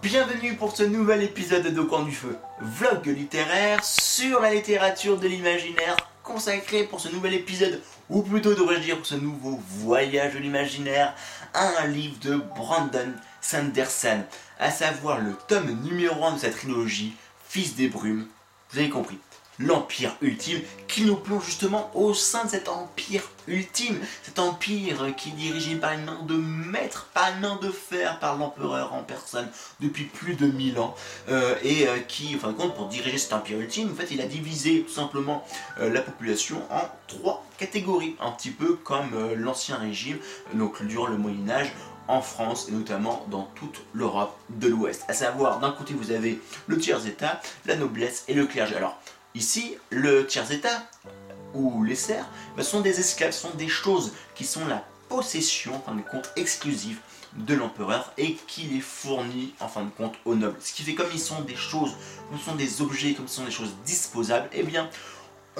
Bienvenue pour ce nouvel épisode de Coin du Feu, vlog littéraire sur la littérature de l'imaginaire consacré pour ce nouvel épisode, ou plutôt devrais-je dire pour ce nouveau voyage de l'imaginaire, à un livre de Brandon Sanderson, à savoir le tome numéro 1 de sa trilogie, Fils des Brumes, vous avez compris l'Empire ultime, qui nous plonge justement au sein de cet Empire ultime, cet Empire qui est dirigé par une main de maître, par une main de fer, par l'Empereur en personne depuis plus de 1000 ans, euh, et euh, qui, en fin de compte, pour diriger cet Empire ultime, en fait, il a divisé tout simplement euh, la population en trois catégories, un petit peu comme l'Ancien Régime, donc durant le Moyen-Âge, en France et notamment dans toute l'Europe de l'Ouest. À savoir, d'un côté, vous avez le tiers-état, la noblesse et le clergé. Alors, Ici, le tiers-état, ou les serfs, bah, sont des esclaves, sont des choses qui sont la possession, en fin de compte, exclusive de l'empereur et qui les fournit en fin de compte aux nobles. Ce qui fait comme ils sont des choses, comme sont des objets, comme ce sont des choses disposables, eh bien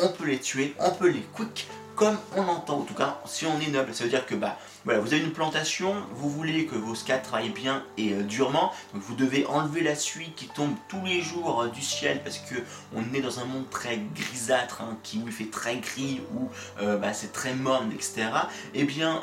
on peut les tuer, on peut les quick comme on entend, en tout cas si on est noble. Ça veut dire que bah vous avez une plantation, vous voulez que vos scats travaillent bien et euh, durement, donc vous devez enlever la suie qui tombe tous les jours euh, du ciel parce que on est dans un monde très grisâtre, hein, qui où fait très gris, où euh, bah, c'est très morne, etc. Et eh bien,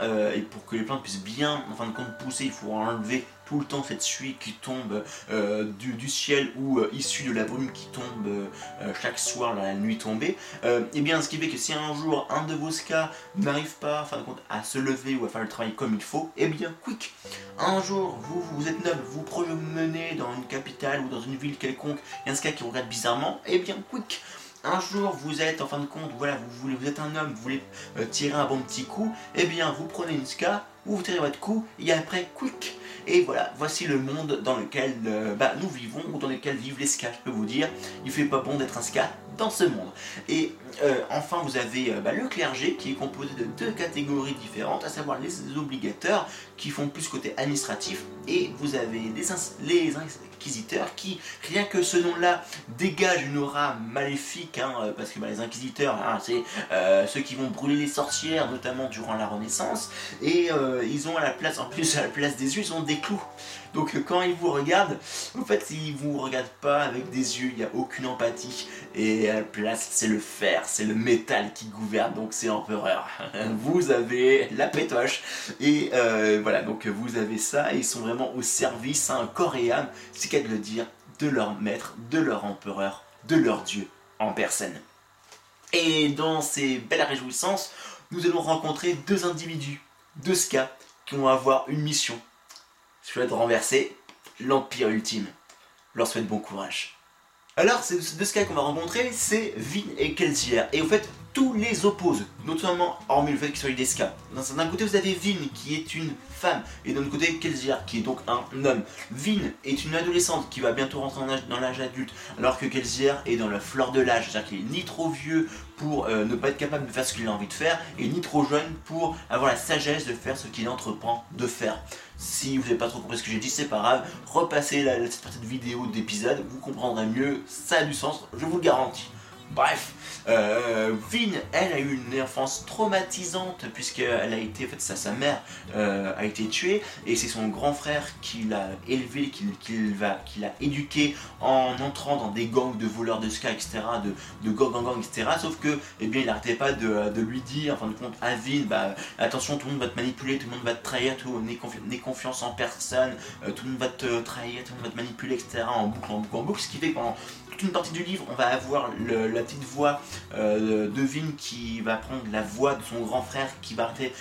pour que les plantes puissent bien, en fin de compte, pousser, il faut enlever tout le temps cette suie qui tombe euh, du, ciel ou euh, issue de la brume qui tombe euh, chaque soir la nuit tombée, et eh bien ce qui fait que si un jour un de vos ska n'arrive pas fin de compte, à se lever ou à faire le travail comme il faut, et eh bien quick, un jour vous, vous êtes noble, vous promenez dans une capitale ou dans une ville quelconque, il y a un ska qui regarde bizarrement, et eh bien quick, un jour vous êtes en fin de compte, voilà, vous, vous êtes un homme, vous voulez tirer un bon petit coup, et bien vous prenez une ska, vous tirez votre coup, et après, quick, et voilà, voici le monde dans lequel euh, bah, nous vivons, ou dans lequel vivent les ska, je peux vous dire. Il fait pas bon d'être un ska dans ce monde. Et euh, enfin, vous avez euh, bah, le clergé qui est composé de deux catégories différentes, à savoir les obligateurs qui font plus côté administratif, et vous avez les, inquisiteurs qui, rien que ce nom-là, dégagent une aura maléfique, hein, parce que bah, les inquisiteurs, hein, c'est ceux qui vont brûler les sorcières, notamment durant la Renaissance, et ils ont à la place, en plus à la place des yeux, ils ont des clous. Donc quand ils vous regardent, en fait, ils vous regardent pas avec des yeux, il n'y a aucune empathie. Et à la place, c'est le fer, c'est le métal qui gouverne, donc c'est l'empereur. Vous avez la pétoche. Et euh, voilà, donc vous avez ça, ils sont vraiment au service, un corps et âme, c'est qu'à le dire, de leur maître, de leur empereur, de leur dieu en personne. Et dans ces belles réjouissances, nous allons rencontrer deux individus, deux ska, qui vont avoir une mission souhaite renverser l'Empire ultime. leur souhaite bon courage. Alors, ces deux cas qu'on va rencontrer, c'est Vin et Kelsier. Et au fait, tous les opposent, notamment hormis le fait qu'ils soient des ska. D'un côté, vous avez Vin qui est une femme, et d'un autre côté, Kelsier qui est donc un homme. Vin est une adolescente qui va bientôt rentrer dans l'âge adulte, alors que Kelsier est dans la fleur de l'âge, c'est-à-dire qu'il est ni trop vieux pour euh, ne pas être capable de faire ce qu'il a envie de faire, et ni trop jeune pour avoir la sagesse de faire ce qu'il entreprend de faire. Si vous n'avez pas trop compris ce que j'ai dit, c'est pas grave, repassez la, cette partie de vidéo d'épisode, vous comprendrez mieux, ça a du sens, je vous le garantis. Bref, euh, Vin, elle a eu une enfance traumatisante puisqu'elle a été, en fait, sa, mère euh, a été tuée et c'est son grand frère qui l'a élevé, qui, va, qui l'a éduqué en entrant dans des gangs de voleurs de ska, etc., de, de gang, gang, etc. Sauf que, eh bien, il n'arrêtait pas de, lui dire, en fin de compte, à Vin, bah, attention, tout le monde va te manipuler, tout le monde va te trahir, tout n'aie confiance en personne, euh, tout le monde va te trahir, tout le monde va te manipuler, etc. En boucle, en boucle, en boucle, ce qui fait que une partie du livre, on va avoir la petite voix euh, de Vin qui va prendre la voix de son grand frère qui va arrêter,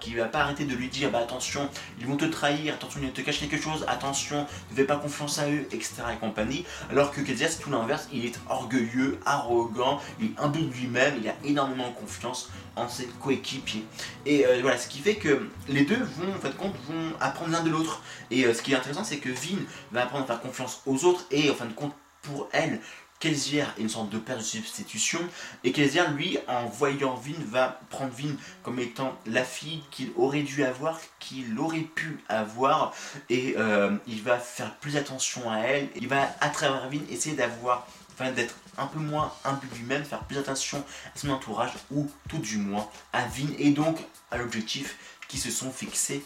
qui, va pas arrêter de lui dire bah attention, ils vont te trahir, attention, ils te cachent quelque chose, attention, ne fais pas confiance à eux, etc. et compagnie. Alors que c'est tout l'inverse, il est orgueilleux, arrogant, il est de lui-même, il a énormément confiance en ses coéquipiers. Et euh, voilà, ce qui fait que les deux vont, en fait, compte, vont apprendre l'un de l'autre. Et euh, ce qui est intéressant, c'est que Vin va apprendre à faire confiance aux autres et en fin de compte pour elle, Kelsier est une sorte de père de substitution, et Kelsier, lui, en voyant Vin, va prendre Vin comme étant la fille qu'il aurait dû avoir, qu'il aurait pu avoir, et euh, il va faire plus attention à elle, il va, à travers Vin, essayer d'avoir, enfin, d'être un peu moins imbu lui-même, faire plus attention à son entourage, ou tout du moins à Vin, et donc à l'objectif qui se sont fixés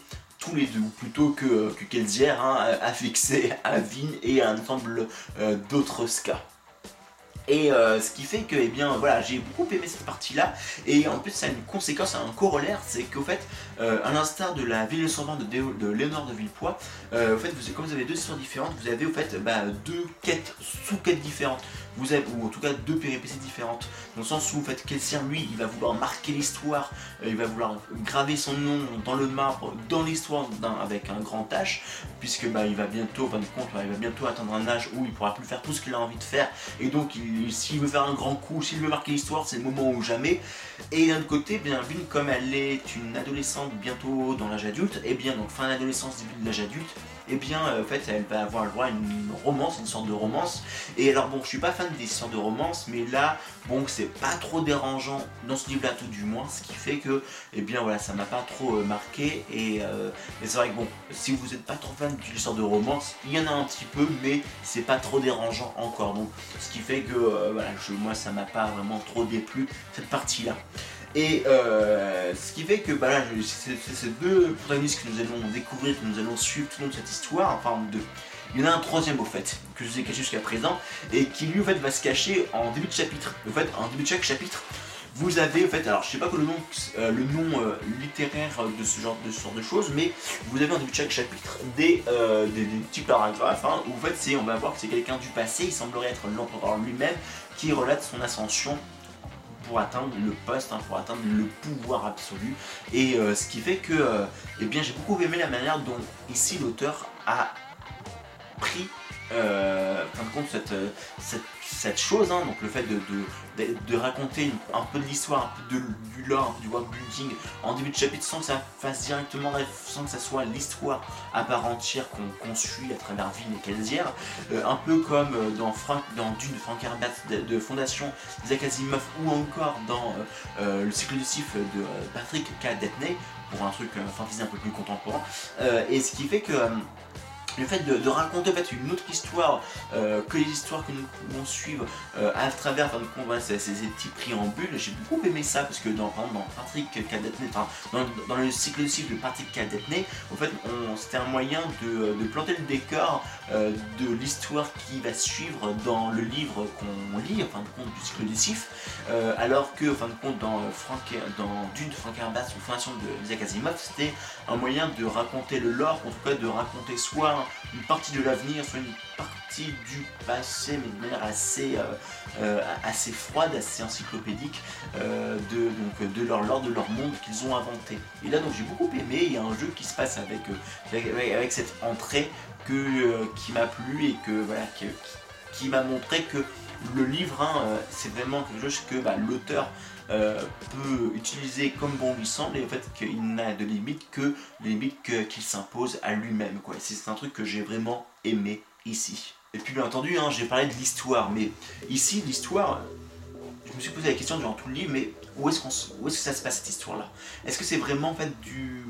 les deux, plutôt que, que Kelsier hein, a fixé à Vin et à un ensemble d'autres ska. Et euh, ce qui fait que, eh bien, voilà, j'ai beaucoup aimé cette partie-là. Et en plus, ça a une conséquence, un corollaire, c'est qu'au fait, euh, à l'instar de la ville sans de, de Léonard de Villepoix, euh, fait, vous, comme vous avez deux histoires différentes, vous avez au fait bah, deux quêtes, sous-quêtes différentes vous avez, ou en tout cas deux péripéties différentes, dans le sens où en fait Kelsier lui il va vouloir marquer l'histoire, euh, il va vouloir graver son nom dans le marbre, dans l'histoire avec un grand H, puisque bah, il va bientôt, fin de compte, il va bientôt atteindre un âge où il pourra plus faire tout ce qu'il a envie de faire, et donc s'il veut faire un grand coup, s'il veut marquer l'histoire, c'est le moment ou jamais. Et d'un autre côté, bien comme elle est une adolescente bientôt dans l'âge adulte, et eh bien donc fin d'adolescence, début de l'âge adulte, eh bien euh, en fait elle va avoir le droit à une romance, une sorte de romance. Et alors bon, je suis pas fan des histoires de romance, mais là, bon, c'est pas trop dérangeant dans ce livre-là tout du moins, ce qui fait que, eh bien voilà, ça m'a pas trop euh, marqué. Et, euh, c'est vrai que bon, si vous êtes pas trop fan d'une histoire de romance, il y en a un petit peu, mais c'est pas trop dérangeant encore. Donc, ce qui fait que voilà, je, moi ça m'a pas vraiment trop déplu cette partie-là. Et euh, ce qui fait que bah là, c'est ces deux protagonistes que nous allons découvrir, que nous allons suivre tout le long de cette histoire, enfin deux. Il y en a un troisième au fait, que je vous ai caché jusqu'à présent, et qui lui au fait va se cacher en début de chapitre. En fait, en début de chaque chapitre, vous avez en fait, alors je sais pas que le nom, euh, le nom euh, littéraire de ce genre de de choses, mais vous avez en début de chaque chapitre des, des, petits paragraphes hein, où en fait c'est, on va voir que c'est quelqu'un du passé, il semblerait être l'empereur lui-même, qui relate son ascension pour atteindre le poste, hein, pour atteindre le pouvoir absolu. Et euh, ce qui fait que euh, eh bien, j'ai beaucoup aimé la manière dont ici l'auteur a pris euh, compte cette cette chose, hein, donc le fait de, de, raconter un peu de l'histoire, un peu de, du lore, du world building en début de chapitre sans que ça fasse directement, sans que ça soit l'histoire à part entière qu'on suit à travers Vin et Kelsier, euh, un peu comme euh, dans, dans Dune de Frank Herbert de, Fondation Isaac ou encore dans euh, le cycle du siffle de Patrick K. Detney pour un truc fantasy un peu plus contemporain, et ce qui fait que le fait de, raconter en fait, une autre histoire euh, que les histoires que nous pouvons suivre euh, à travers enfin, ces, ces, petits préambules, j'ai beaucoup aimé ça parce que dans, dans Patrick Cadetney, dans, dans, le cycle de cycle de Patrick Cadetney, en fait c'était un moyen de, de, planter le décor euh, de l'histoire qui va suivre dans le livre qu'on lit, en fin de compte du cycle alors que en fin de compte dans, dans Dune de Frank Herbert ou Fondation de Isaac Asimov, c'était un moyen de raconter le lore, en tout cas de raconter soit une partie de l'avenir, soit une partie du passé, mais de manière assez, euh, euh, froide, assez encyclopédique, euh, de, leur de leur monde qu'ils ont inventé. Et là, donc j'ai beaucoup aimé, il y a un jeu qui se passe avec, avec, cette entrée qui m'a plu et que, voilà, qui, m'a montré que le livre, hein, c'est vraiment quelque chose que bah, l'auteur euh, peut utiliser comme bon lui semble et en fait qu'il n'a de limite que les limites qu'il s'impose à lui-même. C'est un truc que j'ai vraiment aimé ici. Et puis bien entendu, hein, j'ai parlé de l'histoire, mais ici l'histoire, je me suis posé la question durant tout le livre, mais où est-ce, que ça se passe cette histoire-là? Est-ce que c'est vraiment en fait du,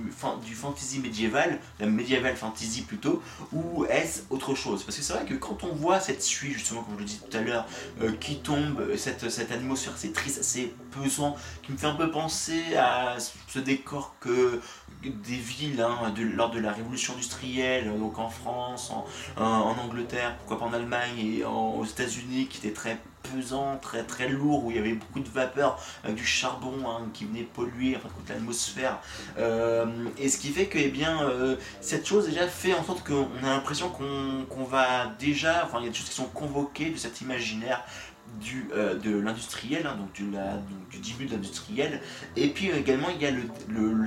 fantasy médiéval, la médiéval fantasy plutôt, ou est-ce autre chose? Parce que c'est vrai que quand on voit cette suite, justement, comme je le disais tout à l'heure, euh, qui tombe, euh, cette, atmosphère assez triste, assez pesant, qui me fait un peu penser à ce décor que des villes hein, lors de la révolution industrielle, donc en France, en, en, Angleterre, pourquoi pas en Allemagne et aux États-Unis, qui étaient très pesant, très très lourd, où il y avait beaucoup de vapeur, avec du charbon hein, qui venait polluer l'atmosphère. Euh, et ce qui fait que eh bien, euh, cette chose déjà fait en sorte qu'on a l'impression qu'on va déjà, enfin il y a des choses qui sont convoquées de cet imaginaire du, euh, de l'industriel, hein, donc, du, du, début de l'industriel. Et puis également il y a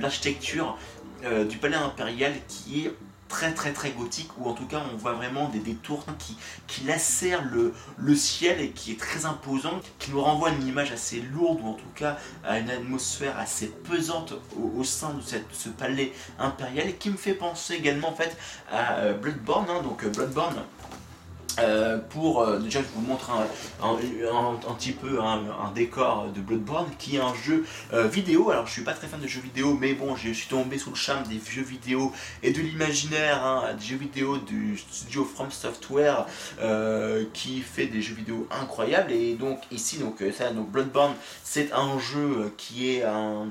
l'architecture du palais impérial qui est très très très gothique ou en tout cas on voit vraiment des, tours qui, lacèrent le, ciel et qui est très imposant, qui nous renvoie une image assez lourde ou en tout cas à une atmosphère assez pesante au, sein de ce palais impérial et qui me fait penser également en fait à euh, Bloodborne, hein. donc euh, Bloodborne Euh, pour euh, déjà je vous montre un, un, petit peu un, décor de Bloodborne qui est un jeu euh, vidéo. Alors je suis pas très fan de jeux vidéo mais bon je suis tombé sous le charme des jeux vidéo et de l'imaginaire hein, des jeux vidéo du studio From Software qui fait des jeux vidéo incroyables. Et donc ici donc ça donc Bloodborne c'est un jeu qui est un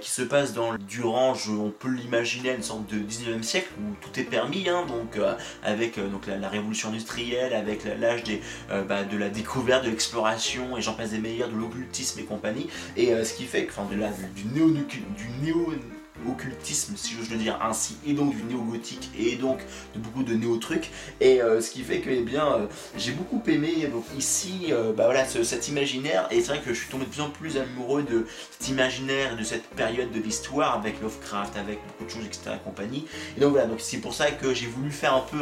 qui se passe dans durant on peut l'imaginer une sorte de 19e siècle où tout est permis hein, donc avec donc la révolution industrielle avec l'âge euh, bah, de la découverte, de l'exploration et j'en passe des meilleurs, de l'occultisme et compagnie. Et euh, ce qui fait que, enfin, du, néo, du occultisme, si veux le dire ainsi, et donc du néo-gothique, et donc de beaucoup de néo-trucs. Et euh, ce qui fait que, eh bien, euh, j'ai beaucoup aimé ici, euh, bah voilà, cet imaginaire, et c'est vrai que je suis tombé de plus en plus amoureux de cet imaginaire, de cette période de l'histoire, avec Lovecraft, avec beaucoup de choses, etc. et compagnie. Et donc voilà, donc c'est pour ça que j'ai voulu faire un peu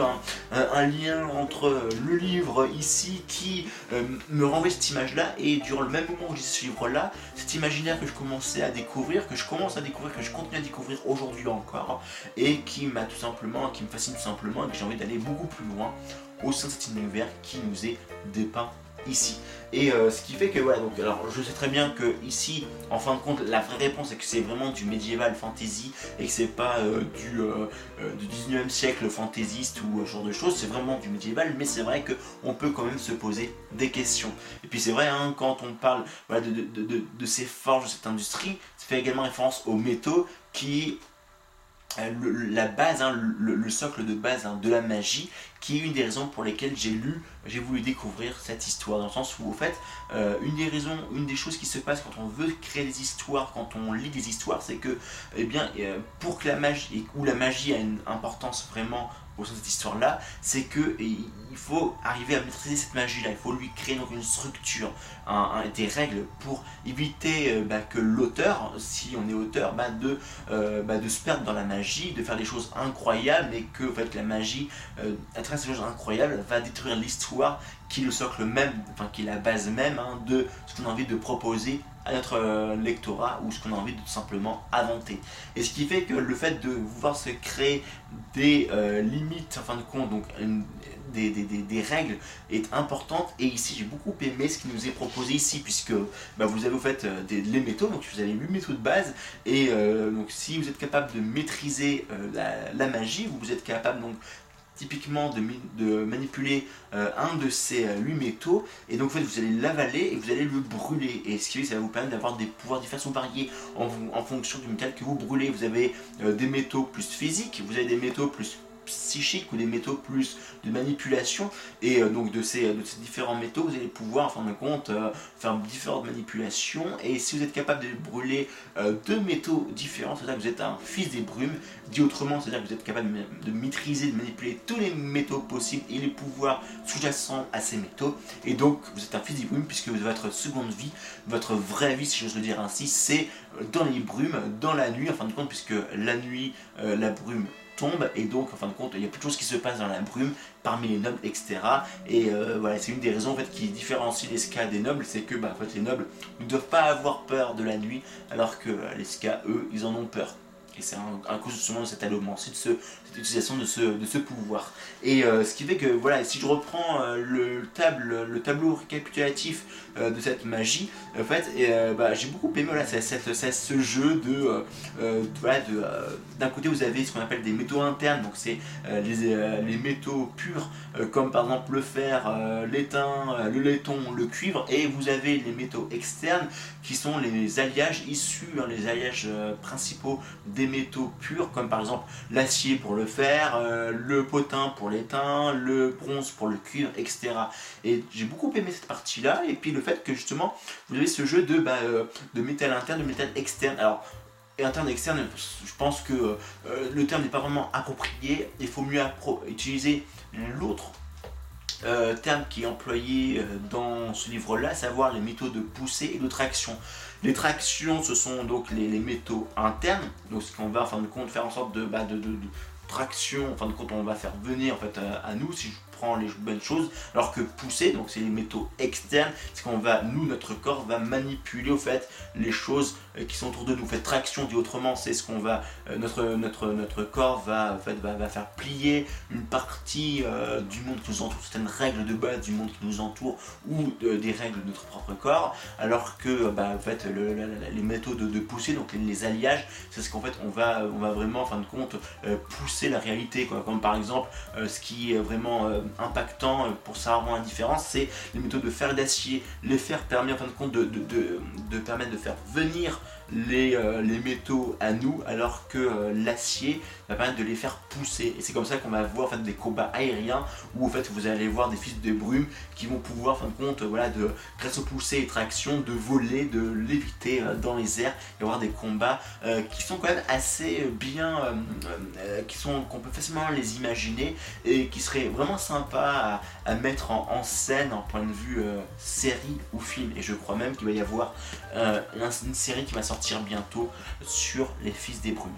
un, lien entre le livre ici, qui me renvoie cette image-là, et durant le même moment où je ce livre-là, cet imaginaire que je commençais à découvrir, que je commence à découvrir, que je continue à découvrir aujourd'hui encore et qui m'a tout simplement, qui me fascine tout simplement et que j'ai envie d'aller beaucoup plus loin au sein de cet univers qui nous est dépeint ici. Et euh, ce qui fait que voilà, donc alors je sais très bien que ici, en fin de compte, la vraie réponse est que c'est vraiment du médiéval fantasy et que c'est pas euh, du, euh, du 19e siècle fantaisiste ou ce genre de choses, c'est vraiment du médiéval, mais c'est vrai qu'on peut quand même se poser des questions. Et puis c'est vrai, hein, quand on parle de, de, ces forges, de cette industrie, ça fait également référence aux métaux qui euh, la base, hein, le, socle de base hein, de la magie, qui est une des raisons pour lesquelles j'ai lu, j'ai voulu découvrir cette histoire, dans le sens où, au fait, euh, une des raisons, une des choses qui se passe quand on veut créer des histoires, quand on lit des histoires, c'est que, eh bien, euh, pour que la magie, ou la magie a une importance vraiment au sein de cette histoire-là, c'est que il faut arriver à maîtriser cette magie-là, il faut lui créer donc une structure, des règles pour éviter euh, bah, que l'auteur, si on est auteur, bah, de, euh, bah, de se perdre dans la magie, de faire des choses incroyables et que en fait, la magie, euh, à travers ces choses incroyables, va détruire l'histoire qui est le socle même, enfin qui est la base même hein, de ce qu'on a envie de proposer à notre euh, lectorat ou ce qu'on a envie de tout simplement inventer. Et ce qui fait que le fait de vouloir se créer des euh, limites, en fin de compte, donc des, des, des, règles est importante. Et ici, j'ai beaucoup aimé ce qui nous est proposé ici, puisque bah, vous avez au fait euh, des, les métaux, donc vous avez 8 métaux de base. Et donc, si vous êtes capable de maîtriser la, la, magie, vous êtes capable donc typiquement de, manipuler euh, un de ces euh, huit métaux. Et donc vous allez l'avaler et vous allez le brûler. Et ce qui ça va vous permettre d'avoir des pouvoirs de façon variée en, en, fonction du métal que vous brûlez. Vous avez euh, des métaux plus physiques vous avez des métaux plus psychiques ou des métaux plus de manipulation. Et euh, donc de ces, de ces différents métaux vous allez pouvoir en fin de compte euh, faire différentes manipulations. Et si vous êtes capable de brûler euh, deux métaux différents c'est à dire que vous êtes un fils des brumes dit autrement c'est à dire que vous êtes capable de, maîtriser de manipuler tous les métaux possibles et les pouvoirs sous-jacents à ces métaux. Et donc vous êtes un fils des brumes puisque votre seconde vie votre vraie vie si j'ose le dire ainsi c'est dans les brumes dans la nuit en fin de compte puisque la nuit la brume tombe et donc en fin de compte il y a plus de choses qui se passent dans la brume parmi les nobles etc et euh, voilà c'est une des raisons en fait qui différencie les ska des nobles c'est que bah, en fait, les nobles ne doivent pas avoir peur de la nuit alors que les ska eux ils en ont peur et c'est un, cause justement de cet allotement, c'est de ce, cette utilisation de ce, de ce pouvoir. Et euh, ce qui fait que, voilà, si je reprends euh, le, table, le tableau récapitulatif euh, de cette magie, en fait, bah, j'ai beaucoup aimé voilà, cette, ce jeu de, voilà, de d'un côté vous avez ce qu'on appelle des métaux internes, donc c'est les, les, métaux purs, comme par exemple le fer, l'étain, le laiton, le cuivre, et vous avez les métaux externes qui sont les alliages issus, hein, les alliages principaux des métaux purs, comme par exemple l'acier pour le fer, euh, le potin pour l'étain, le bronze pour le cuivre, etc. Et j'ai beaucoup aimé cette partie-là, et puis le fait que justement, vous avez ce jeu de, bah, euh, de métal interne, de métal externe. Alors, interne et externe, je pense que euh, le terme n'est pas vraiment approprié, il faut mieux utiliser l'autre terme qui est employé dans ce livre-là, à savoir les métaux de poussée et de traction. Les tractions, ce sont donc les, métaux internes, donc ce qu'on va en fin de compte faire en sorte de, bah, de, traction, en fin de compte on va faire venir en fait à, nous, si les bonnes choses, alors que pousser, donc c'est les métaux externes, c'est qu'on va, nous, notre corps va manipuler au fait les choses euh, qui sont autour de nous. Fait traction dit autrement, c'est ce qu'on va, euh, notre, notre, notre corps va, en fait, va, faire plier une partie euh, du monde qui nous entoure, certaines règles de base du monde qui nous entoure ou des règles de notre propre corps, alors que bah, en fait, les métaux de, pousser, donc les, alliages, c'est ce qu'en fait on va, on va vraiment en fin de compte pousser la réalité. Quoi. Comme par exemple, ce qui est vraiment impactant pour savoir la différence, c'est les métaux de fer et d'acier. Le fer permet en fin de compte de, de, de permettre de faire venir les, euh, les métaux à nous, alors que euh, l'acier va permettre de les faire pousser. Et c'est comme ça qu'on va voir en fait, des combats aériens où en fait, vous allez voir des fils de brume qui vont pouvoir, en fin de compte, voilà, de, grâce au pousser et traction, de voler, de léviter euh, dans les airs et avoir des combats qui sont quand même assez bien, qui sont qu'on peut facilement les imaginer et qui seraient vraiment sympas à, mettre en, scène en point de vue série ou film. Et je crois même qu'il va y avoir une série qui va sortir bientôt sur les Fils des Brumes.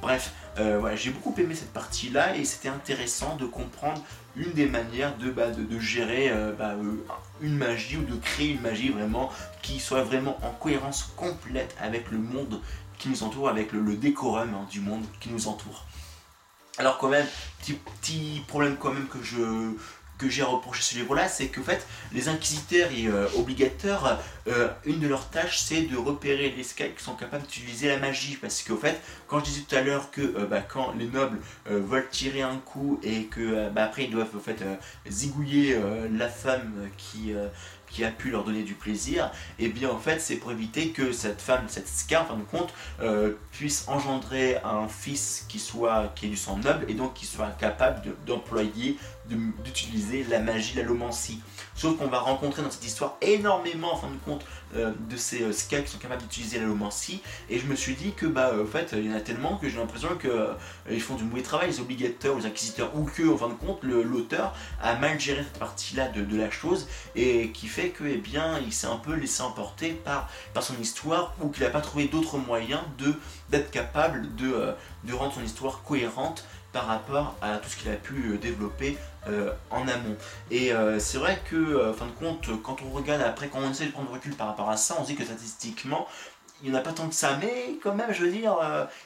Bref, euh, j'ai beaucoup aimé cette partie-là et c'était intéressant de comprendre une des manières de, bah, gérer euh, bah, euh, une magie ou de créer une magie vraiment qui soit vraiment en cohérence complète avec le monde qui nous entoure, avec le, décorum hein, du monde qui nous entoure. Alors quand même, petit problème quand même que je, que j'ai reproché ce livre-là, c'est que fait, les inquisiteurs et euh, obligateurs, euh, une de leurs tâches, c'est de repérer les Sky qui sont capables d'utiliser la magie. Parce qu'au fait, quand je disais tout à l'heure que euh, bah, quand les nobles veulent tirer un coup et que bah, après ils doivent au fait zigouiller la femme qui qui a pu leur donner du plaisir, et eh bien en fait c'est pour éviter que cette femme, cette Ska en fin de compte, euh, puisse engendrer un fils qui soit qui ait du sang noble et donc qui soit capable d'employer, d'utiliser la magie, l'allomancie. Sauf qu'on va rencontrer dans cette histoire énormément en fin de compte euh, de ces euh, qui sont capables d'utiliser l'allomancie et je me suis dit que bah euh, en fait il y en a tellement que j'ai l'impression que ils font du mauvais travail, les obligateurs, les inquisiteurs ou que en fin de compte l'auteur a mal géré cette partie là de, la chose et qui fait que eh bien il s'est un peu laissé emporter par, par son histoire ou qu'il n'a pas trouvé d'autres moyens d'être capable de rendre son histoire cohérente par rapport à tout ce qu'il a pu développer euh, en amont. Et euh, c'est vrai que, euh, fin de compte, quand on regarde après, quand on essaie de prendre recul par rapport à ça, on se dit que statistiquement, il n'y en a pas tant que ça, mais quand même, je veux dire,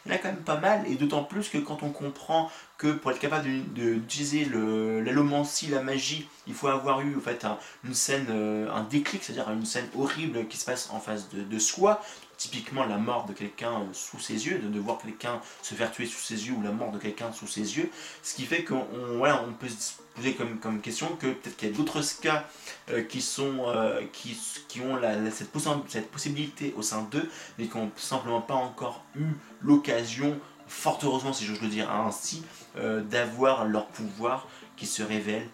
il y en a quand même pas mal, et d'autant plus que quand on comprend que pour être capable d'utiliser l'allomancie, la magie, il faut avoir eu en fait une scène, un déclic, c'est-à-dire une scène horrible qui se passe en face de soi, typiquement la mort de quelqu'un sous ses yeux, de, voir quelqu'un se faire tuer sous ses yeux ou la mort de quelqu'un sous ses yeux, ce qui fait qu'on peut se poser comme, question que peut-être qu'il y a d'autres cas euh, qui, sont, euh, qui, ont cette, possibilité au sein d'eux, mais qui n'ont simplement pas encore eu l'occasion, fort heureusement si j'ose le dire ainsi, euh, d'avoir leur pouvoir qui se révèle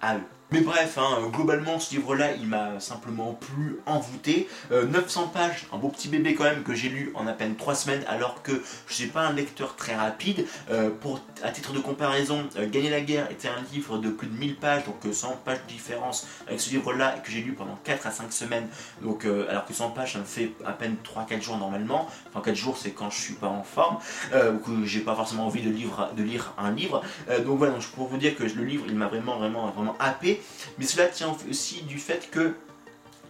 à eux. Mais bref, hein, globalement ce livre-là, il m'a simplement plus envoûté. 900 euh, pages, un beau petit bébé quand même que j'ai lu en à peine 3 semaines alors que je suis pas un lecteur très rapide. Euh, pour, à titre de comparaison, euh, Gagner la guerre était un livre de plus de 1000 pages, donc 100 pages de différence avec ce livre-là que j'ai lu pendant 4 à 5 semaines. Donc, alors que 100 pages, ça me fait à peine 3-4 jours normalement. Enfin 4 jours c'est quand je suis pas en forme, ou que j'ai pas forcément envie de, lire un livre. donc voilà, donc, pour vous dire que le livre il m'a vraiment, vraiment, vraiment happé mais cela tient aussi du fait que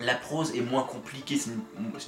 la prose est moins compliquée, c'est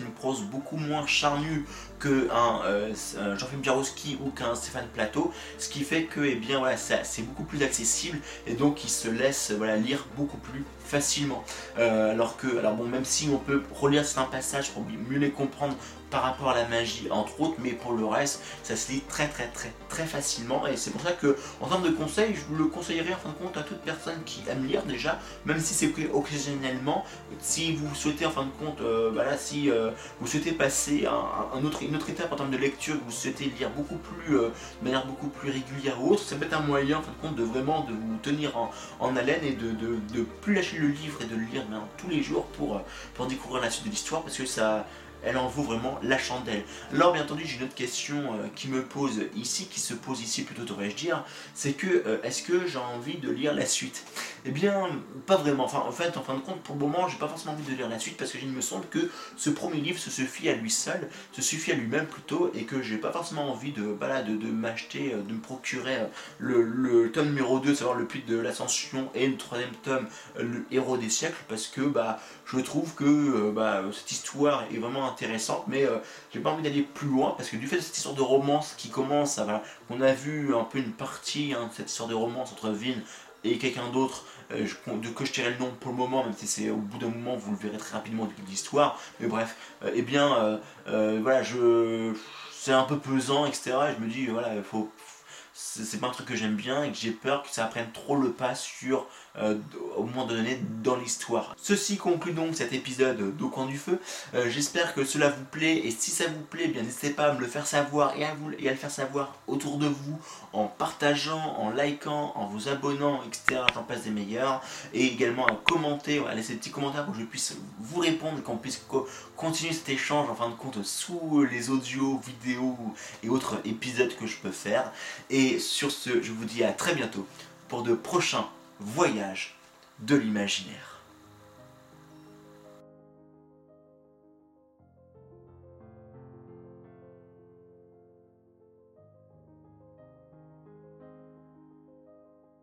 une, prose beaucoup moins charnue qu'un euh, Jean-Philippe Jarowski ou qu'un Stéphane Plateau, ce qui fait que eh bien, voilà, c'est beaucoup plus accessible et donc il se laisse lire beaucoup plus facilement. Euh, alors que, alors bon, même si on peut relire certains passages pour mieux les comprendre par rapport à la magie, entre autres, mais pour le reste, ça se lit très très très très facilement. Et c'est pour ça que, en termes de conseils, je le conseillerais en fin de compte à toute personne qui aime lire déjà, même si c'est occasionnellement. Si vous souhaitez en fin de compte, euh, voilà, si euh, vous souhaitez passer un, une autre étape en termes de lecture, vous souhaitez lire beaucoup plus, de manière beaucoup plus régulière ou autre, ça peut être un moyen en fin de compte de vraiment vous tenir en, haleine et de, de, plus lâcher le livre et de le lire tous les jours pour, pour découvrir la suite de l'histoire parce que ça elle en vaut vraiment la chandelle. Alors bien entendu j'ai une autre question euh, qui me pose ici, qui se pose ici plutôt devrais-je dire, c'est que euh, est-ce que j'ai envie de lire la suite? Eh bien pas vraiment, enfin en fait en fin de compte pour le moment j'ai pas forcément envie de lire la suite parce que il me semble que ce premier livre se suffit à lui seul, se suffit à lui-même plutôt et que j'ai pas forcément envie de, voilà, de, m'acheter, euh, de me procurer le, tome numéro 2, savoir le puits de l'ascension et le troisième tome, le héros des siècles parce que bah je trouve que bah, cette histoire est vraiment intéressante, mais euh, j'ai pas envie d'aller plus loin parce que du fait de cette histoire de romance qui commence, voilà, on a vu un peu une partie hein, de cette histoire de romance entre Vin et quelqu'un d'autre, euh, de que je tirais le nom pour le moment, même si c'est au bout d'un moment, vous le verrez très rapidement au l'histoire, mais bref, et euh, eh bien, voilà, je c'est un peu pesant, etc. Et je me dis, voilà, il faut, c'est pas un truc que j'aime bien et que j'ai peur que ça prenne trop le pas sur euh, au moment donné dans l'histoire. Ceci conclut donc cet épisode d'Au du feu. Euh, j'espère que cela vous plaît et si ça vous plaît, bien n'hésitez pas à me le faire savoir et à, et le faire savoir autour de vous en partageant, en likant, en vous abonnant, etc. J'en passe des meilleurs. Et également à commenter, à laisser des petits commentaires pour que je puisse vous répondre, qu'on puisse continuer cet échange en fin de compte sous les audios, vidéos et autres épisodes que je peux faire. Et sur ce, je vous dis à très bientôt pour de prochains voyage de l'imaginaire.